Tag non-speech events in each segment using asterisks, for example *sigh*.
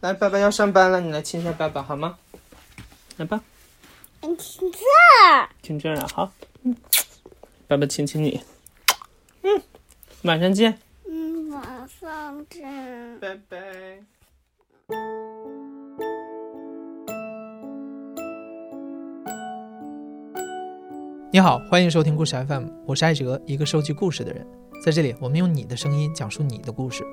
来，爸爸要上班了，你来亲一下爸爸好吗？来吧，亲这儿亲这儿啊，好，嗯，爸爸亲亲你，嗯，晚上见，嗯，晚上见。拜拜。你好，欢迎收听故事 FM，我是艾哲，一个收集故事的人。在这里，我们用你的声音讲述你的故事。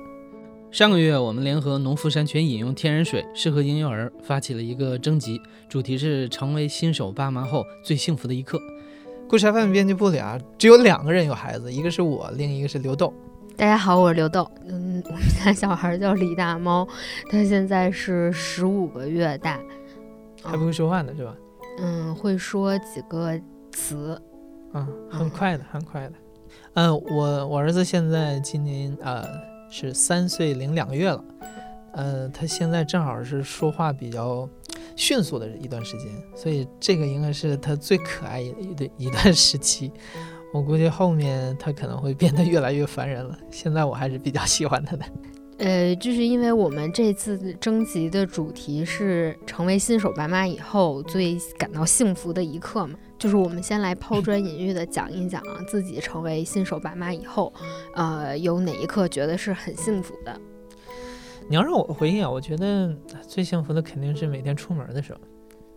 上个月，我们联合农夫山泉饮用天然水适合婴幼儿发起了一个征集，主题是成为新手爸妈后最幸福的一刻。故事 FM 编辑部里啊，只有两个人有孩子，一个是我，另一个是刘豆。大家好，我是刘豆。嗯，我们家小孩叫李大猫，他现在是十五个月大，还不会说话呢，是吧？嗯，会说几个词。嗯，很快的，很快的。嗯，我我儿子现在今年呃是三岁零两个月了，呃，他现在正好是说话比较迅速的一段时间，所以这个应该是他最可爱一的一段时期。我估计后面他可能会变得越来越烦人了。现在我还是比较喜欢他的。*laughs* 呃，就是因为我们这次征集的主题是成为新手爸妈以后最感到幸福的一刻嘛，就是我们先来抛砖引玉的讲一讲啊，自己成为新手爸妈以后，呃，有哪一刻觉得是很幸福的？你要让我回忆啊，我觉得最幸福的肯定是每天出门的时候，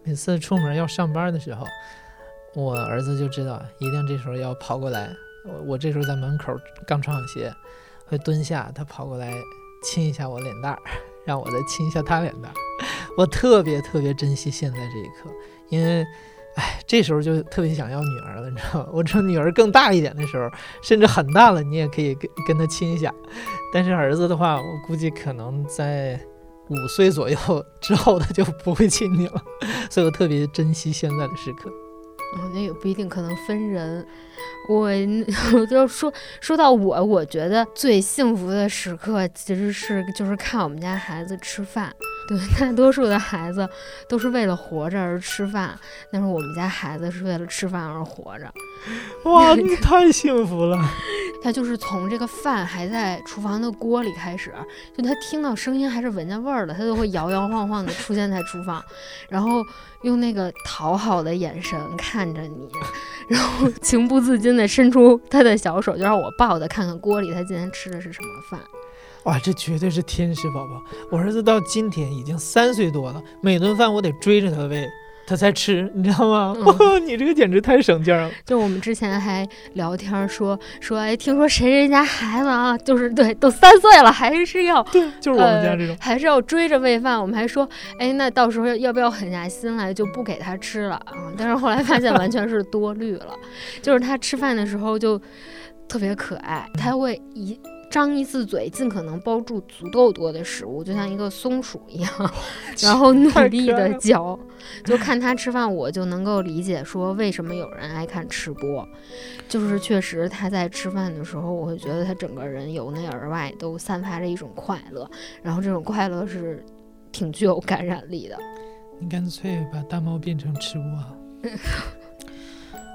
每次出门要上班的时候，我儿子就知道一定这时候要跑过来，我我这时候在门口刚穿好鞋，会蹲下，他跑过来。亲一下我脸蛋儿，让我再亲一下他脸蛋儿。我特别特别珍惜现在这一刻，因为，哎，这时候就特别想要女儿了，*laughs* 你知道吗？我这女儿更大一点的时候，甚至很大了，你也可以跟跟她亲一下。但是儿子的话，我估计可能在五岁左右之后，他就不会亲你了。所以我特别珍惜现在的时刻。哦，那也不一定，可能分人。我我就说说到我，我觉得最幸福的时刻其实是就是看我们家孩子吃饭。对，*laughs* 大多数的孩子都是为了活着而吃饭，但是我们家孩子是为了吃饭而活着。哇，*laughs* 你太幸福了！他就是从这个饭还在厨房的锅里开始，就他听到声音还是闻见味儿了，他就会摇摇晃晃的出现在厨房，然后用那个讨好的眼神看着你，然后情不自禁的伸出他的小手，就让我抱他看看锅里他今天吃的是什么饭。哇，这绝对是天使宝宝！我儿子到今天已经三岁多了，每顿饭我得追着他喂，他才吃，你知道吗？你这个简直太省劲了。就我们之前还聊天说说，哎，听说谁谁家孩子啊，就是对，都三岁了，还是要对，就是我们家这种，还是要追着喂饭。我们还说，哎，那到时候要不要狠下心来就不给他吃了啊？但是后来发现完全是多虑了，*laughs* 就是他吃饭的时候就特别可爱，他会一。张一次嘴，尽可能包住足够多的食物，就像一个松鼠一样，*laughs* 然后努力的嚼。*laughs* 就看他吃饭，我就能够理解说为什么有人爱看吃播。就是确实他在吃饭的时候，我会觉得他整个人由内而外都散发着一种快乐，然后这种快乐是挺具有感染力的。你干脆把大猫变成吃播。*laughs*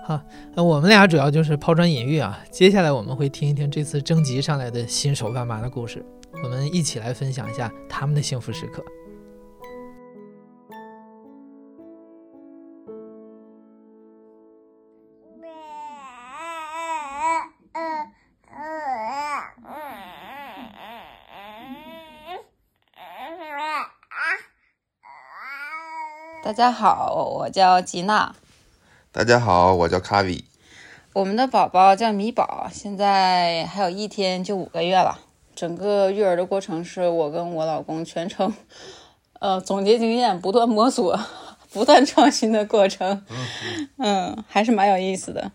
好，那我们俩主要就是抛砖引玉啊。接下来我们会听一听这次征集上来的新手爸妈的故事，我们一起来分享一下他们的幸福时刻。大家好，我叫吉娜。大家好，我叫卡比。我们的宝宝叫米宝，现在还有一天就五个月了。整个育儿的过程是我跟我老公全程，*laughs* 呃，总结经验，不断摸索，*laughs* 不断创新的过程。嗯，还是蛮有意思的。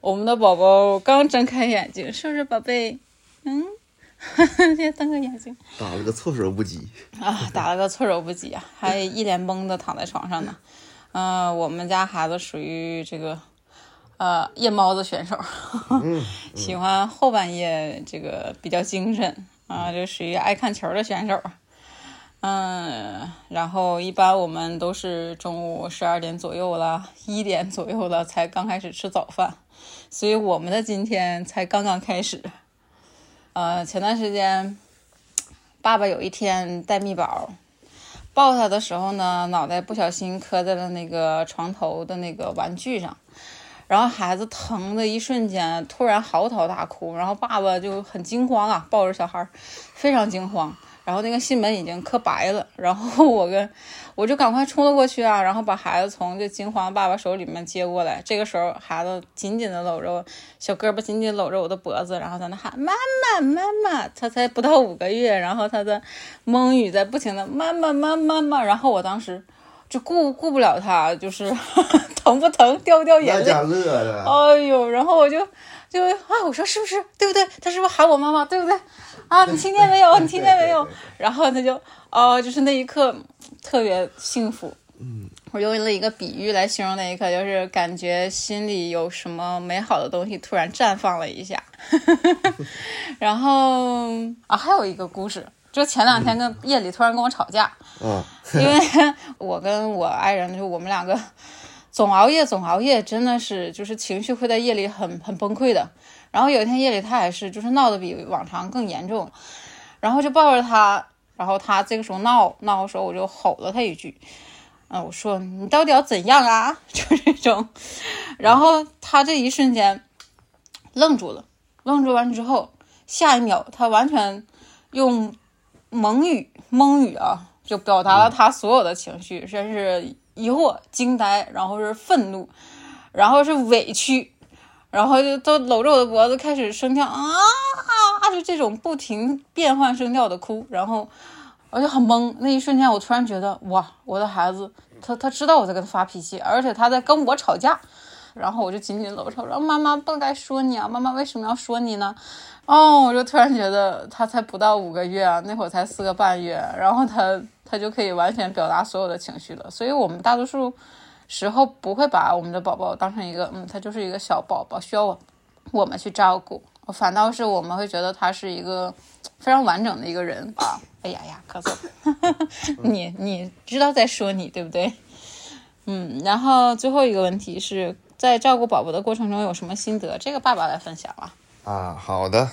我们的宝宝刚睁开眼睛，是不是宝贝？嗯，*laughs* 先瞪个眼睛。打了个措手不及啊！打了个措手不及啊！还一脸懵的躺在床上呢。嗯，我们家孩子属于这个，呃，夜猫子选手，*laughs* 喜欢后半夜这个比较精神啊，就属于爱看球的选手。嗯，然后一般我们都是中午十二点左右了，一点左右了才刚开始吃早饭，所以我们的今天才刚刚开始。呃，前段时间，爸爸有一天带蜜宝。抱他的时候呢，脑袋不小心磕在了那个床头的那个玩具上，然后孩子疼的一瞬间突然嚎啕大哭，然后爸爸就很惊慌啊，抱着小孩非常惊慌，然后那个心门已经磕白了，然后我跟我就赶快冲了过去啊，然后把孩子从这惊慌爸爸手里面接过来。这个时候，孩子紧紧的搂着我，小胳膊紧紧搂着我的脖子，然后在那喊妈妈妈妈。他才不到五个月，然后他的蒙语在不停的妈妈妈妈妈。然后我当时就顾顾不了他，就是 *laughs* 疼不疼，掉不掉眼泪？乐的，哎呦，然后我就就啊，我说是不是对不对？他是不是喊我妈妈？对不对？啊，你听见没有？你听见没有？*laughs* 然后他就哦，就是那一刻特别幸福。嗯，我用了一个比喻来形容那一刻，就是感觉心里有什么美好的东西突然绽放了一下。*laughs* 然后啊，还有一个故事，就前两天跟夜里突然跟我吵架，嗯，因为我跟我爱人，就我们两个总熬夜，总熬夜，真的是就是情绪会在夜里很很崩溃的。然后有一天夜里，他也是就是闹得比往常更严重，然后就抱着他，然后他这个时候闹闹的时候，我就吼了他一句，嗯，我说你到底要怎样啊？*laughs* 就这种，然后他这一瞬间愣住了，愣住完之后，下一秒他完全用蒙语蒙语啊，就表达了他所有的情绪，先是疑惑、惊呆，然后是愤怒，然后是委屈。然后就都搂着我的脖子开始声调啊，就这种不停变换声调的哭，然后 *laughs* 我就很懵。那一瞬间，我突然觉得哇，我的孩子，他他知道我在跟他发脾气，而且他在跟我吵架。然后我就紧紧搂着，说妈妈不该说你啊，妈妈为什么要说你呢？哦，我就突然觉得他才不到五个月啊，那会儿才四个半月，然后他 *laughs* 他就可以完全表达所有的情绪了。所以我们大多数。时候不会把我们的宝宝当成一个，嗯，他就是一个小宝宝，需要我我们去照顾。反倒是我们会觉得他是一个非常完整的一个人啊。*laughs* 哎呀呀，咳嗽，*laughs* 你你知道在说你对不对？嗯，然后最后一个问题是在照顾宝宝的过程中有什么心得？这个爸爸来分享啊。啊，好的。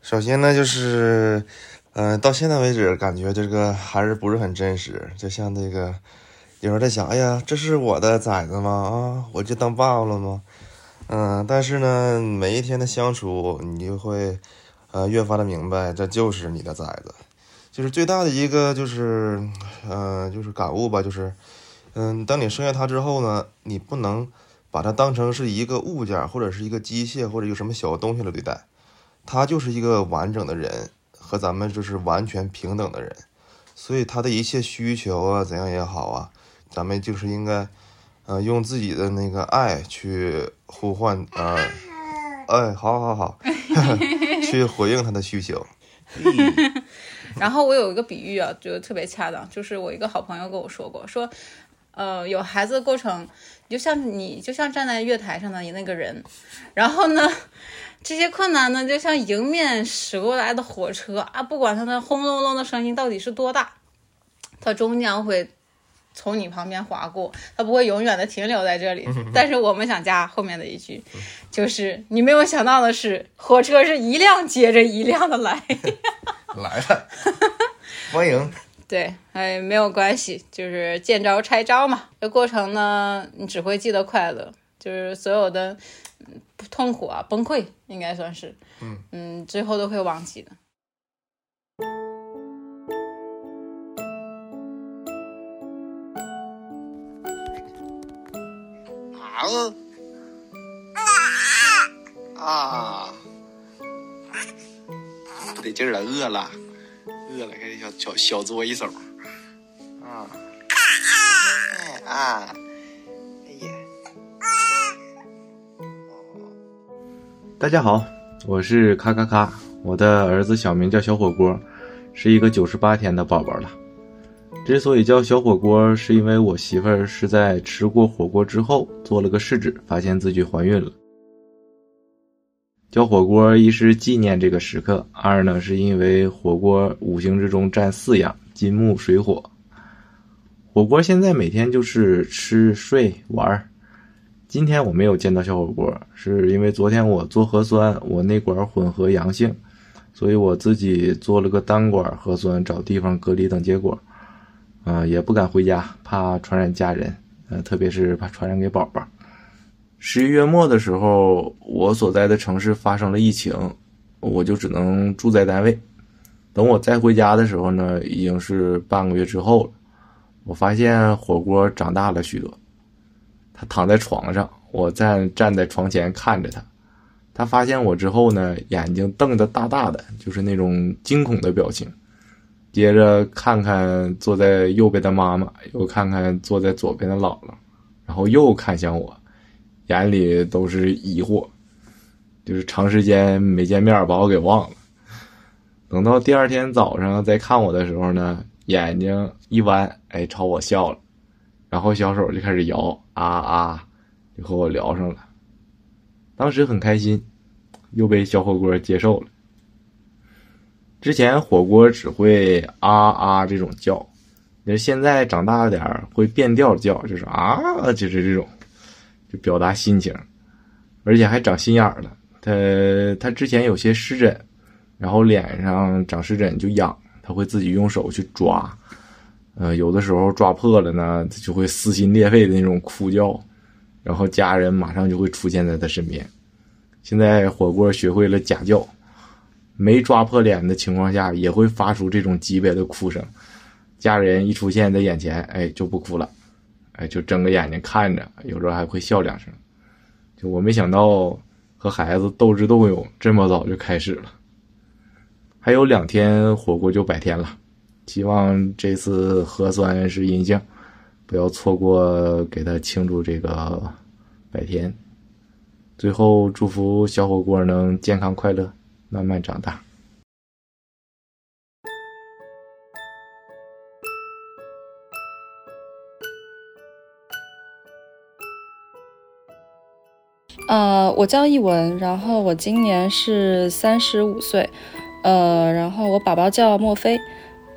首先呢，就是，嗯，到现在为止，感觉这个还是不是很真实，就像那个。有时候在想，哎呀，这是我的崽子吗？啊，我就当爸爸了吗？嗯，但是呢，每一天的相处，你就会，呃，越发的明白，这就是你的崽子。就是最大的一个，就是，呃，就是感悟吧，就是，嗯，当你生下他之后呢，你不能把他当成是一个物件，或者是一个机械，或者有什么小东西来对待。他就是一个完整的人，和咱们就是完全平等的人。所以他的一切需求啊，怎样也好啊。咱们就是应该，呃，用自己的那个爱去呼唤，呃，哎，好好好，*laughs* *laughs* 去回应他的需求。*laughs* 然后我有一个比喻啊，觉得特别恰当，就是我一个好朋友跟我说过，说，呃，有孩子的过程，就像你就像站在月台上的你那个人，然后呢，这些困难呢，就像迎面驶过来的火车啊，不管它的轰隆隆的声音到底是多大，它终将会。从你旁边划过，它不会永远的停留在这里。*laughs* 但是我们想加后面的一句，就是你没有想到的是，火车是一辆接着一辆的来，*laughs* 来了，欢迎。*laughs* 对，哎，没有关系，就是见招拆招嘛。这过程呢，你只会记得快乐，就是所有的痛苦啊、崩溃，应该算是，嗯嗯，最后都会忘记的。啊啊！不得劲儿了，饿了，饿了，给小小小作一手。啊！哎啊！哎呀！大家好，我是咔咔咔，我的儿子小名叫小火锅，是一个九十八天的宝宝了。之所以叫小火锅，是因为我媳妇儿是在吃过火锅之后做了个试纸，发现自己怀孕了。叫火锅一是纪念这个时刻，二呢是因为火锅五行之中占四样：金木水火。火锅现在每天就是吃睡玩儿。今天我没有见到小火锅，是因为昨天我做核酸，我那管混合阳性，所以我自己做了个单管核酸，找地方隔离等结果。啊、也不敢回家，怕传染家人，呃，特别是怕传染给宝宝。十一月末的时候，我所在的城市发生了疫情，我就只能住在单位。等我再回家的时候呢，已经是半个月之后了。我发现火锅长大了许多，他躺在床上，我站站在床前看着他。他发现我之后呢，眼睛瞪得大大的，就是那种惊恐的表情。接着看看坐在右边的妈妈，又看看坐在左边的姥姥，然后又看向我，眼里都是疑惑，就是长时间没见面，把我给忘了。等到第二天早上再看我的时候呢，眼睛一弯，哎，朝我笑了，然后小手就开始摇，啊啊，就和我聊上了。当时很开心，又被小火锅接受了。之前火锅只会啊啊这种叫，那现在长大了点儿会变调叫，就是啊，就是这种，就表达心情，而且还长心眼儿了。他他之前有些湿疹，然后脸上长湿疹就痒，他会自己用手去抓，呃，有的时候抓破了呢，他就会撕心裂肺的那种哭叫，然后家人马上就会出现在他身边。现在火锅学会了假叫。没抓破脸的情况下，也会发出这种级别的哭声。家人一出现在眼前，哎，就不哭了，哎，就睁个眼睛看着，有时候还会笑两声。就我没想到和孩子斗智斗勇这么早就开始了。还有两天火锅就百天了，希望这次核酸是阴性，不要错过给他庆祝这个百天。最后祝福小火锅能健康快乐。慢慢长大。呃，我叫艺文，然后我今年是三十五岁，呃，然后我宝宝叫莫菲，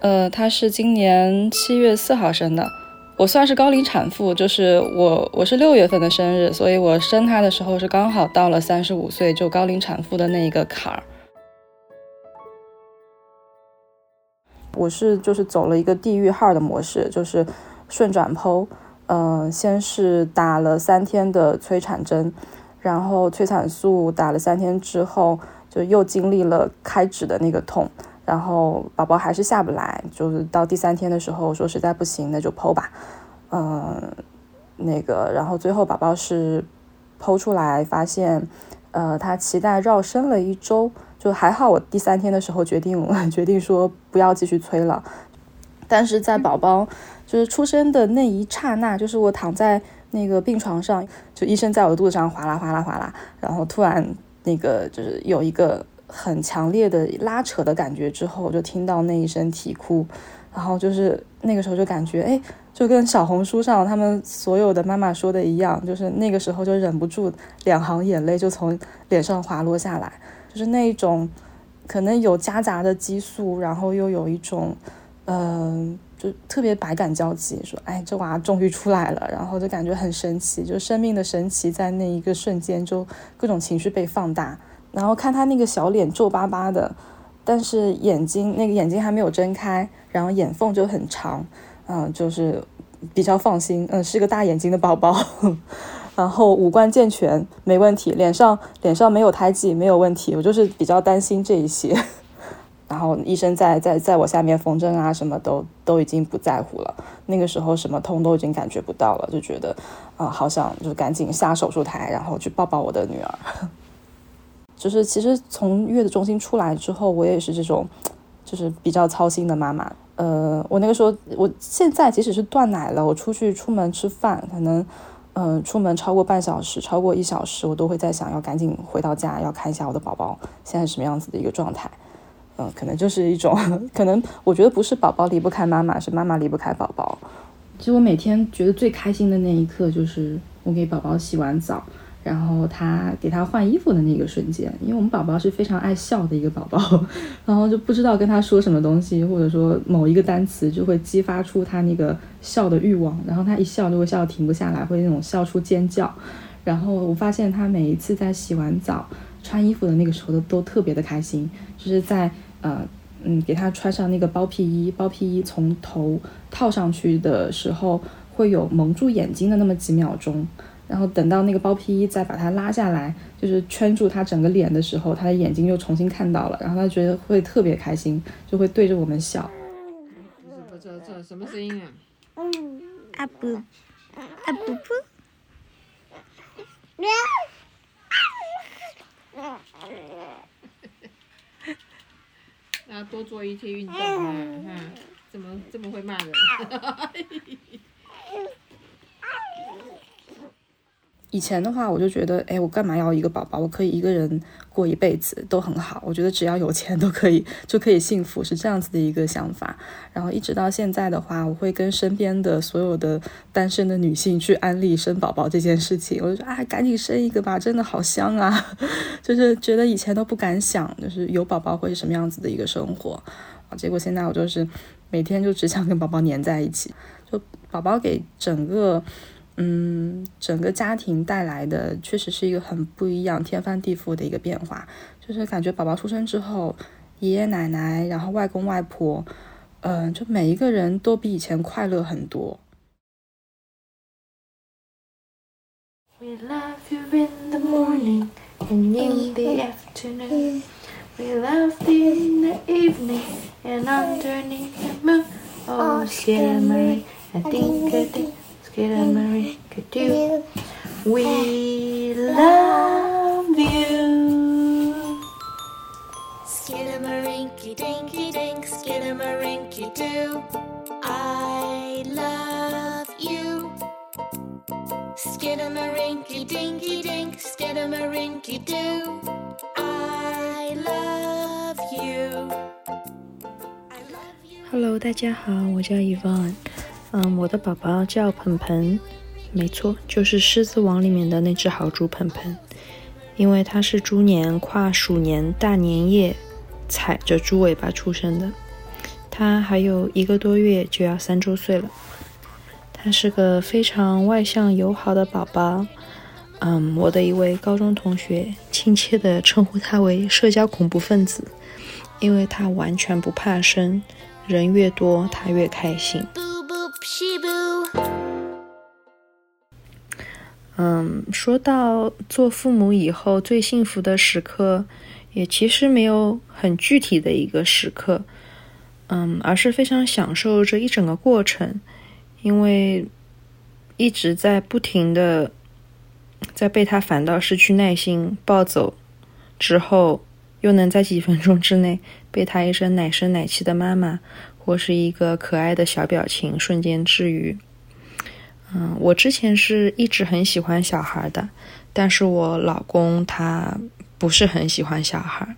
呃，他是今年七月四号生的，我算是高龄产妇，就是我我是六月份的生日，所以我生他的时候是刚好到了三十五岁就高龄产妇的那一个坎儿。我是就是走了一个地域号的模式，就是顺转剖，嗯、先是打了三天的催产针，然后催产素打了三天之后，就又经历了开指的那个痛，然后宝宝还是下不来，就是到第三天的时候说实在不行，那就剖吧，嗯、那个，然后最后宝宝是剖出来发现，呃，他脐带绕身了一周。就还好，我第三天的时候决定 *laughs* 决定说不要继续催了，但是在宝宝就是出生的那一刹那，就是我躺在那个病床上，就医生在我的肚子上哗啦哗啦哗啦，然后突然那个就是有一个很强烈的拉扯的感觉之后，我就听到那一声啼哭，然后就是那个时候就感觉哎，就跟小红书上他们所有的妈妈说的一样，就是那个时候就忍不住两行眼泪就从脸上滑落下来。就是那一种，可能有夹杂的激素，然后又有一种，嗯、就特别百感交集，说，哎，这娃终于出来了，然后就感觉很神奇，就生命的神奇，在那一个瞬间，就各种情绪被放大，然后看他那个小脸皱巴巴的，但是眼睛那个眼睛还没有睁开，然后眼缝就很长，嗯、就是比较放心，嗯，是个大眼睛的宝宝。然后五官健全，没问题，脸上脸上没有胎记，没有问题。我就是比较担心这一些。*laughs* 然后医生在在在我下面缝针啊，什么都都已经不在乎了。那个时候什么痛都已经感觉不到了，就觉得啊、好想就赶紧下手术台，然后去抱抱我的女儿。*laughs* 就是其实从月子中心出来之后，我也是这种，就是比较操心的妈妈。呃，我那个时候，我现在即使是断奶了，我出去出门吃饭，可能。嗯、出门超过半小时，超过一小时，我都会在想要赶紧回到家，要看一下我的宝宝现在什么样子的一个状态。嗯、可能就是一种，*laughs* 可能我觉得不是宝宝离不开妈妈，是妈妈离不开宝宝。其实我每天觉得最开心的那一刻，就是我给宝宝洗完澡，然后他给他换衣服的那个瞬间。因为我们宝宝是非常爱笑的一个宝宝，*laughs* 然后就不知道跟他说什么东西，或者说某一个单词就会激发出他那个笑的欲望，然后他一笑就会笑得停不下来，会那种笑出尖叫。然后我发现他每一次在洗完澡、穿衣服的那个时候都都特别的开心，就是在呃嗯，给他穿上那个包屁衣，包屁衣从头套上去的时候会有蒙住眼睛的那么几秒钟，然后等到那个包皮衣再把它拉下来，就是圈住他整个脸的时候，他的眼睛又重新看到了，然后他觉得会特别开心，就会对着我们笑。这这这什么声音啊？嗯啊不，啊不不。*laughs* 那多做一些运动啊！哈，怎么这么会骂人？*laughs* 以前的话，我就觉得，哎，我干嘛要一个宝宝？我可以一个人过一辈子都很好。我觉得只要有钱都可以，就可以幸福，是这样子的一个想法。然后一直到现在的话，我会跟身边的所有的单身的女性去安利生宝宝这件事情。我就说，啊，赶紧生一个吧，真的好香啊！*laughs* 就是觉得以前都不敢想，就是有宝宝会是什么样子的一个生活啊。结果现在我就是每天就只想跟宝宝黏在一起，就宝宝给整个。嗯，整个家庭带来的确实是一个很不一样、天翻地覆的一个变化。就是感觉宝宝出生之后，爷爷奶奶，然后外公外婆，嗯，就每一个人都比以前快乐很多。We love you in the morning and in the afternoon. We love you in the evening and underneath the moon. Oh, Sierra Marie, I think I think. Skidamarinky-doo. We love you. Skidamarinky-dinky-dink, skidamarinky-doo. I love you. Skidamarinky-dinky-dink, skidamarinky-doo. I love you. Hello，大家好，我叫 Yvonne。嗯，我的宝宝叫盆盆，没错，就是《狮子王》里面的那只豪猪盆盆。因为它是猪年跨鼠年大年夜踩着猪尾巴出生的，它还有一个多月就要三周岁了。他是个非常外向友好的宝宝。嗯，我的一位高中同学亲切地称呼他为“社交恐怖分子”，因为他完全不怕生，人越多他越开心。嗯，说到做父母以后最幸福的时刻，也其实没有很具体的一个时刻，嗯，而是非常享受这一整个过程，因为一直在不停的在被他反到失去耐心抱走之后，又能在几分钟之内被他一声奶声奶气的妈妈或是一个可爱的小表情瞬间治愈。嗯，我之前是一直很喜欢小孩的，但是我老公他不是很喜欢小孩。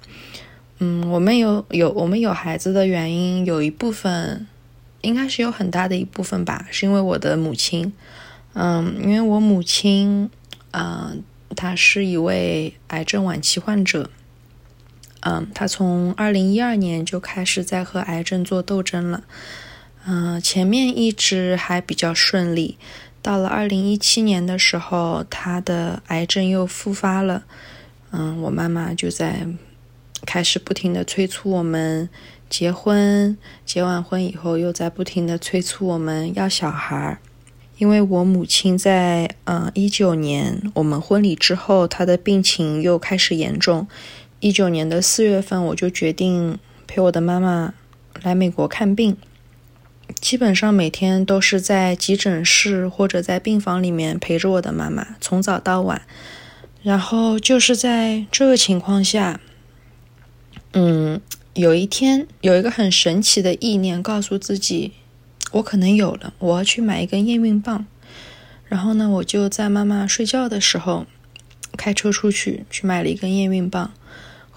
嗯，我们有有我们有孩子的原因，有一部分应该是有很大的一部分吧，是因为我的母亲。嗯，因为我母亲，嗯，她是一位癌症晚期患者。嗯，她从二零一二年就开始在和癌症做斗争了。嗯，前面一直还比较顺利。到了二零一七年的时候，他的癌症又复发了。嗯，我妈妈就在开始不停的催促我们结婚，结完婚以后又在不停的催促我们要小孩儿。因为我母亲在嗯一九年我们婚礼之后，她的病情又开始严重。一九年的四月份，我就决定陪我的妈妈来美国看病。基本上每天都是在急诊室或者在病房里面陪着我的妈妈，从早到晚。然后就是在这个情况下，嗯，有一天有一个很神奇的意念告诉自己，我可能有了，我要去买一根验孕棒。然后呢，我就在妈妈睡觉的时候开车出去去买了一根验孕棒，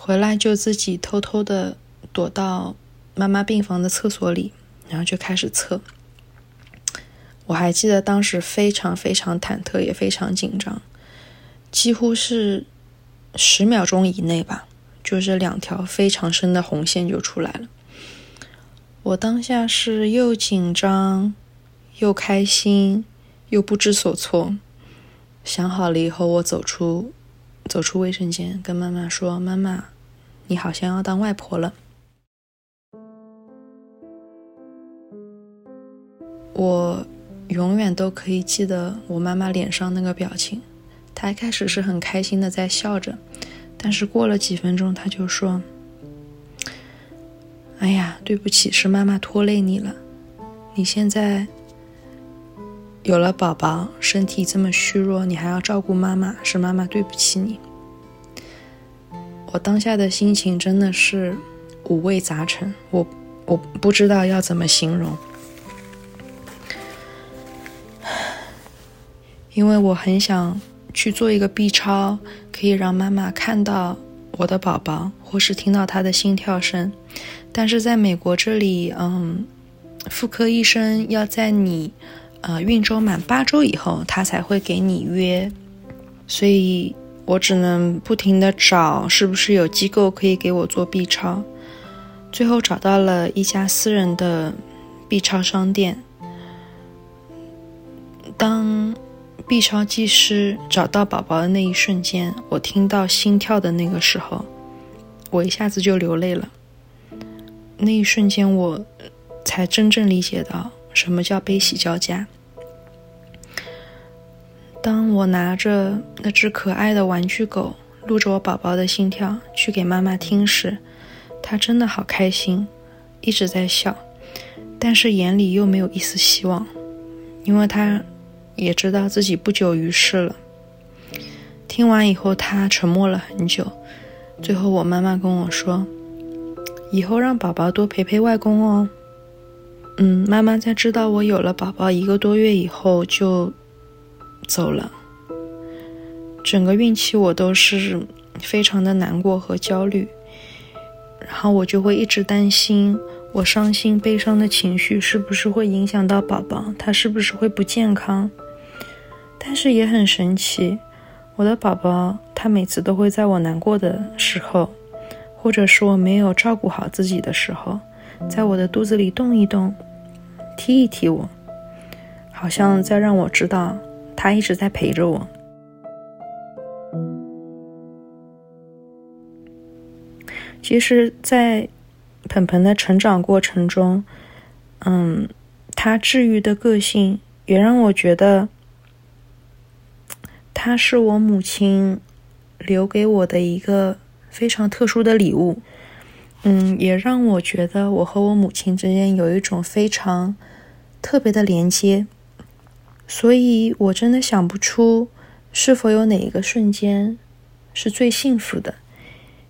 回来就自己偷偷的躲到妈妈病房的厕所里。然后就开始测，我还记得当时非常非常忐忑，也非常紧张，几乎是十秒钟以内吧，就是两条非常深的红线就出来了。我当下是又紧张又开心又不知所措。想好了以后，我走出走出卫生间，跟妈妈说：“妈妈，你好像要当外婆了。我永远都可以记得我妈妈脸上那个表情，她一开始是很开心的在笑着，但是过了几分钟她就说。哎呀，对不起，是妈妈拖累你了，你现在有了宝宝，身体这么虚弱，你还要照顾妈妈，是妈妈对不起你。我当下的心情真的是五味杂陈，我我不知道要怎么形容，因为我很想去做一个 B 超，可以让妈妈看到我的宝宝，或是听到他的心跳声。但是在美国这里，嗯，妇科医生要在你呃孕周满八周以后，他才会给你约，所以。我只能不停的找，是不是有机构可以给我做 B 超？最后找到了一家私人的 B 超商店。当 B 超技师找到宝宝的那一瞬间，我听到心跳的那个时候，我一下子就流泪了。那一瞬间，我才真正理解到什么叫悲喜交加。当我拿着那只可爱的玩具狗，录着我宝宝的心跳去给妈妈听时，她真的好开心，一直在笑，但是眼里又没有一丝希望，因为她也知道自己不久于世了。听完以后，她沉默了很久，最后我妈妈跟我说：“以后让宝宝多陪陪外公哦。”嗯，妈妈在知道我有了宝宝一个多月以后就。走了，整个孕期我都是非常的难过和焦虑，然后我就会一直担心，我伤心悲伤的情绪是不是会影响到宝宝，他是不是会不健康？但是也很神奇，我的宝宝他每次都会在我难过的时候，或者是我没有照顾好自己的时候，在我的肚子里动一动，踢一踢我，好像在让我知道。他一直在陪着我。其实，在鹏鹏的成长过程中，嗯，他治愈的个性也让我觉得，他是我母亲留给我的一个非常特殊的礼物。嗯，也让我觉得我和我母亲之间有一种非常特别的连接。所以，我真的想不出是否有哪一个瞬间是最幸福的，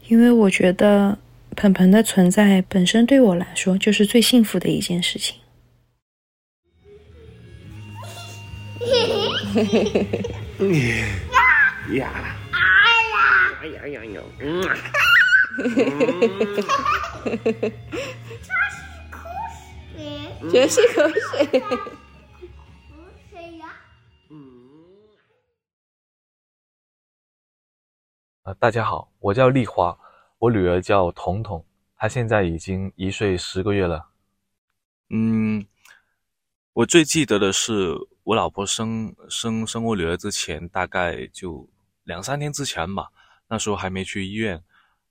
因为我觉得鹏鹏的存在本身对我来说就是最幸福的一件事情。嘿嘿嘿嘿嘿，呀，哎呀，哎呀呀，嗯，嘿嘿嘿嘿嘿嘿嘿，这是口水，这是口水。大家好，我叫丽华，我女儿叫彤彤，她现在已经一岁十个月了。嗯，我最记得的是我老婆生生生我女儿之前，大概就两三天之前吧，那时候还没去医院。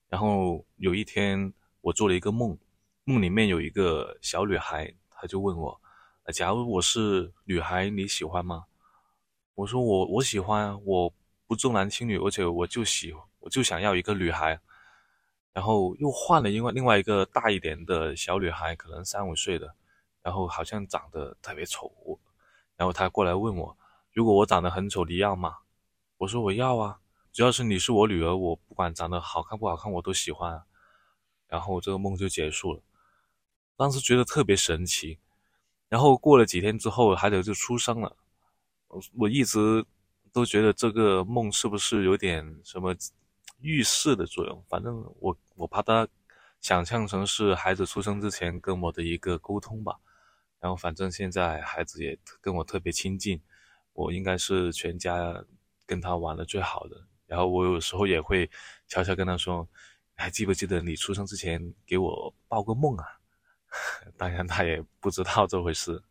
然后有一天，我做了一个梦，梦里面有一个小女孩，她就问我：“假如我是女孩，你喜欢吗？”我说：“我我喜欢，我不重男轻女，而且我就喜欢。”我就想要一个女孩，然后又换了另外另外一个大一点的小女孩，可能三五岁的，然后好像长得特别丑，然后她过来问我，如果我长得很丑，你要吗？我说我要啊，只要是你是我女儿，我不管长得好看不好看，我都喜欢。然后这个梦就结束了，当时觉得特别神奇。然后过了几天之后，孩子就出生了，我我一直都觉得这个梦是不是有点什么？预示的作用，反正我我把它想象成是孩子出生之前跟我的一个沟通吧。然后反正现在孩子也跟我特别亲近，我应该是全家跟他玩的最好的。然后我有时候也会悄悄跟他说：“还记不记得你出生之前给我报过梦啊？” *laughs* 当然他也不知道这回事。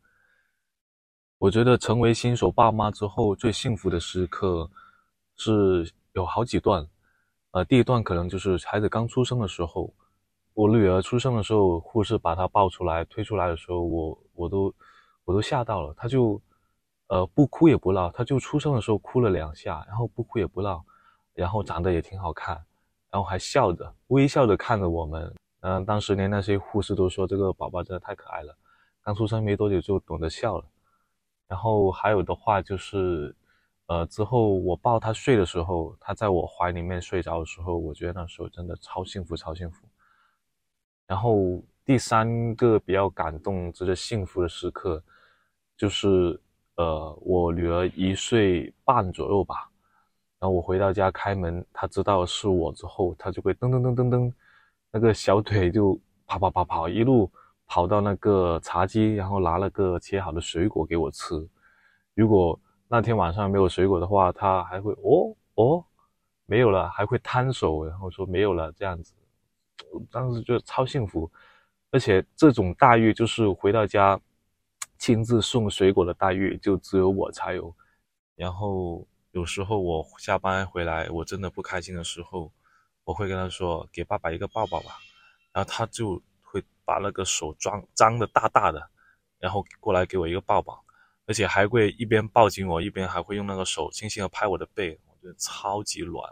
我觉得成为新手爸妈之后最幸福的时刻是有好几段。呃，第一段可能就是孩子刚出生的时候，我女儿出生的时候，护士把她抱出来、推出来的时候，我我都我都吓到了。她就呃不哭也不闹，她就出生的时候哭了两下，然后不哭也不闹，然后长得也挺好看，然后还笑着微笑着看着我们。嗯、当时连那些护士都说这个宝宝真的太可爱了，刚出生没多久就懂得笑了。然后还有的话就是，呃，之后我抱他睡的时候，他在我怀里面睡着的时候，我觉得那时候真的超幸福，超幸福。然后第三个比较感动、值得幸福的时刻，就是呃，我女儿一岁半左右吧，然后我回到家开门，她知道是我之后，她就会噔噔噔噔噔，那个小腿就跑跑跑跑，一路跑到那个茶几，然后拿了个切好的水果给我吃。如果那天晚上没有水果的话，他还会哦哦没有了，还会摊手，然后说没有了这样子。当时就超幸福，而且这种待遇就是回到家亲自送水果的待遇，就只有我才有。然后有时候我下班回来，我真的不开心的时候，我会跟他说：“给爸爸一个抱抱吧。”然后他就会把那个手张张的大大的，然后过来给我一个抱抱，而且还会一边抱紧我，一边还会用那个手轻轻的拍我的背，我觉得超级暖。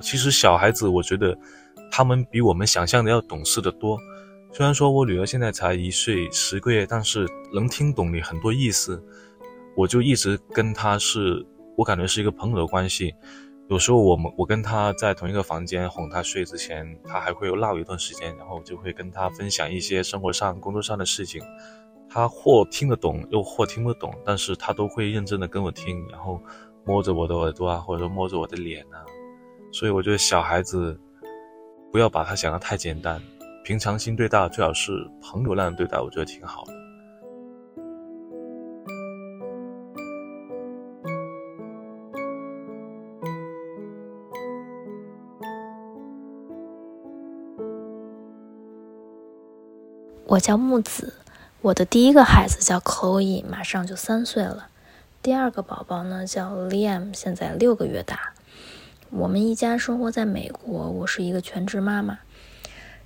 其实小孩子，我觉得他们比我们想象的要懂事的多。虽然说我女儿现在才一岁十个月，但是能听懂你很多意思。我就一直跟她是，我感觉是一个朋友的关系。有时候我们我跟他在同一个房间哄他睡之前，他还会有闹一段时间，然后我就会跟他分享一些生活上、工作上的事情。他或听得懂，又或听不懂，但是他都会认真的跟我听，然后摸着我的耳朵啊，或者说摸着我的脸啊。所以我觉得小孩子不要把他想得太简单，平常心对待，最好是朋友那样对待，我觉得挺好的。我叫木子，我的第一个孩子叫 Chloe，马上就三岁了。第二个宝宝呢叫 Liam，现在六个月大。我们一家生活在美国，我是一个全职妈妈。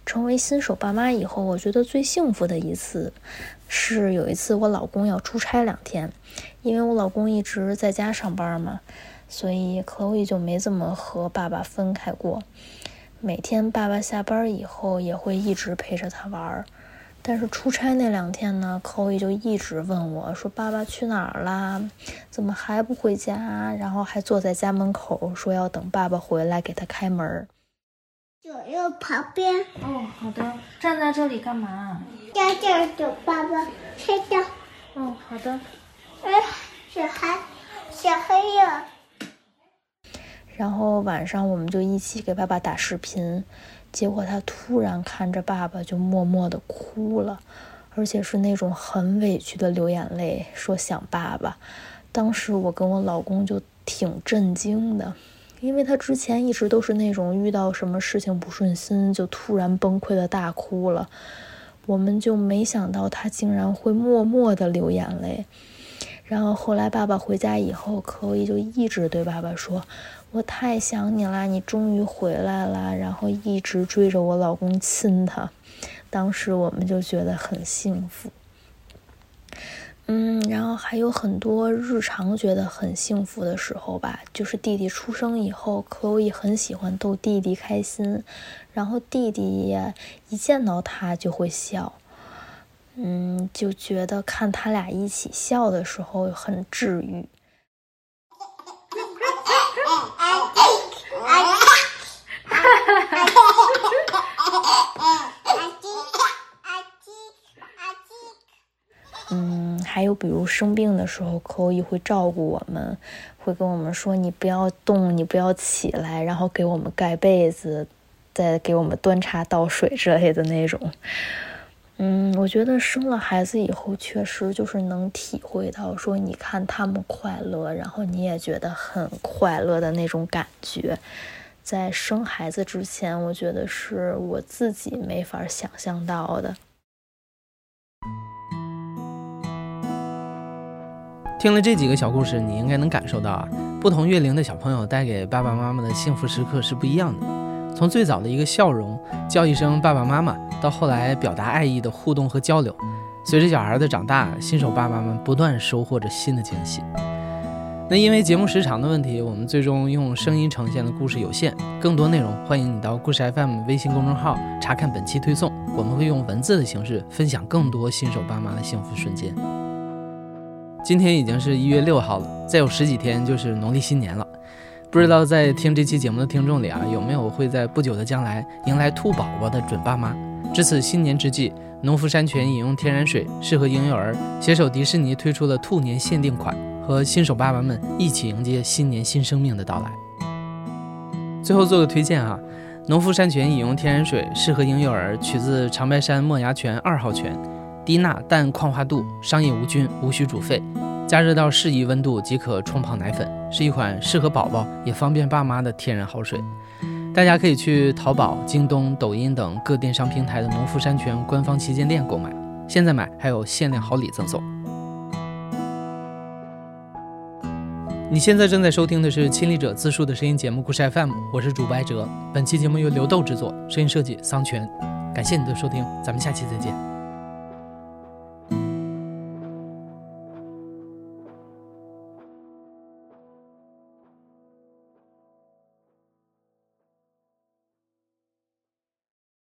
成为新手爸妈以后，我觉得最幸福的一次是有一次我老公要出差两天，因为我老公一直在家上班嘛，所以 Chloe 就没怎么和爸爸分开过。每天爸爸下班以后也会一直陪着他玩儿。但是出差那两天呢，Chloe 就一直问我说：“爸爸去哪儿啦？怎么还不回家？”然后还坐在家门口说要等爸爸回来给他开门儿。左右旁边。哦，好的。站在这里干嘛？在这儿等爸爸睡觉。哦，好的。哎，小孩，小黑呀。然后晚上我们就一起给爸爸打视频，结果他突然看着爸爸就默默的哭了，而且是那种很委屈的流眼泪，说想爸爸。当时我跟我老公就挺震惊的，因为他之前一直都是那种遇到什么事情不顺心就突然崩溃的大哭了，我们就没想到他竟然会默默的流眼泪。然后后来爸爸回家以后，可以就一直对爸爸说：“我太想你啦，你终于回来啦。”然后一直追着我老公亲他。当时我们就觉得很幸福。嗯，然后还有很多日常觉得很幸福的时候吧，就是弟弟出生以后，可以很喜欢逗弟弟开心，然后弟弟也一见到他就会笑。嗯，就觉得看他俩一起笑的时候很治愈。嗯，还有比如生病的时候，可以会照顾我们，会跟我们说你不要动，你不要起来，然后给我们盖被子，再给我们端茶倒水之类的那种。嗯，我觉得生了孩子以后，确实就是能体会到说，你看他们快乐，然后你也觉得很快乐的那种感觉。在生孩子之前，我觉得是我自己没法想象到的。听了这几个小故事，你应该能感受到啊，不同月龄的小朋友带给爸爸妈妈的幸福时刻是不一样的。从最早的一个笑容，叫一声爸爸妈妈，到后来表达爱意的互动和交流，随着小孩的长大，新手爸妈们不断收获着新的惊喜。那因为节目时长的问题，我们最终用声音呈现的故事有限。更多内容，欢迎你到故事 FM 微信公众号查看本期推送，我们会用文字的形式分享更多新手爸妈的幸福瞬间。今天已经是一月六号了，再有十几天就是农历新年了。不知道在听这期节目的听众里啊，有没有会在不久的将来迎来兔宝宝的准爸妈？值此新年之际，农夫山泉饮用天然水适合婴幼儿，携手迪士尼推出了兔年限定款，和新手爸爸们一起迎接新年新生命的到来。最后做个推荐啊，农夫山泉饮用天然水适合婴幼儿，取自长白山墨牙泉二号泉，低钠氮矿化度，商业无菌，无需煮沸。加热到适宜温度即可冲泡奶粉，是一款适合宝宝也方便爸妈的天然好水。大家可以去淘宝、京东、抖音等各电商平台的农夫山泉官方旗舰店购买，现在买还有限量好礼赠送。你现在正在收听的是亲历者自述的声音节目故事 FM，我是主播艾哲。本期节目由刘豆制作，声音设计桑泉。感谢你的收听，咱们下期再见。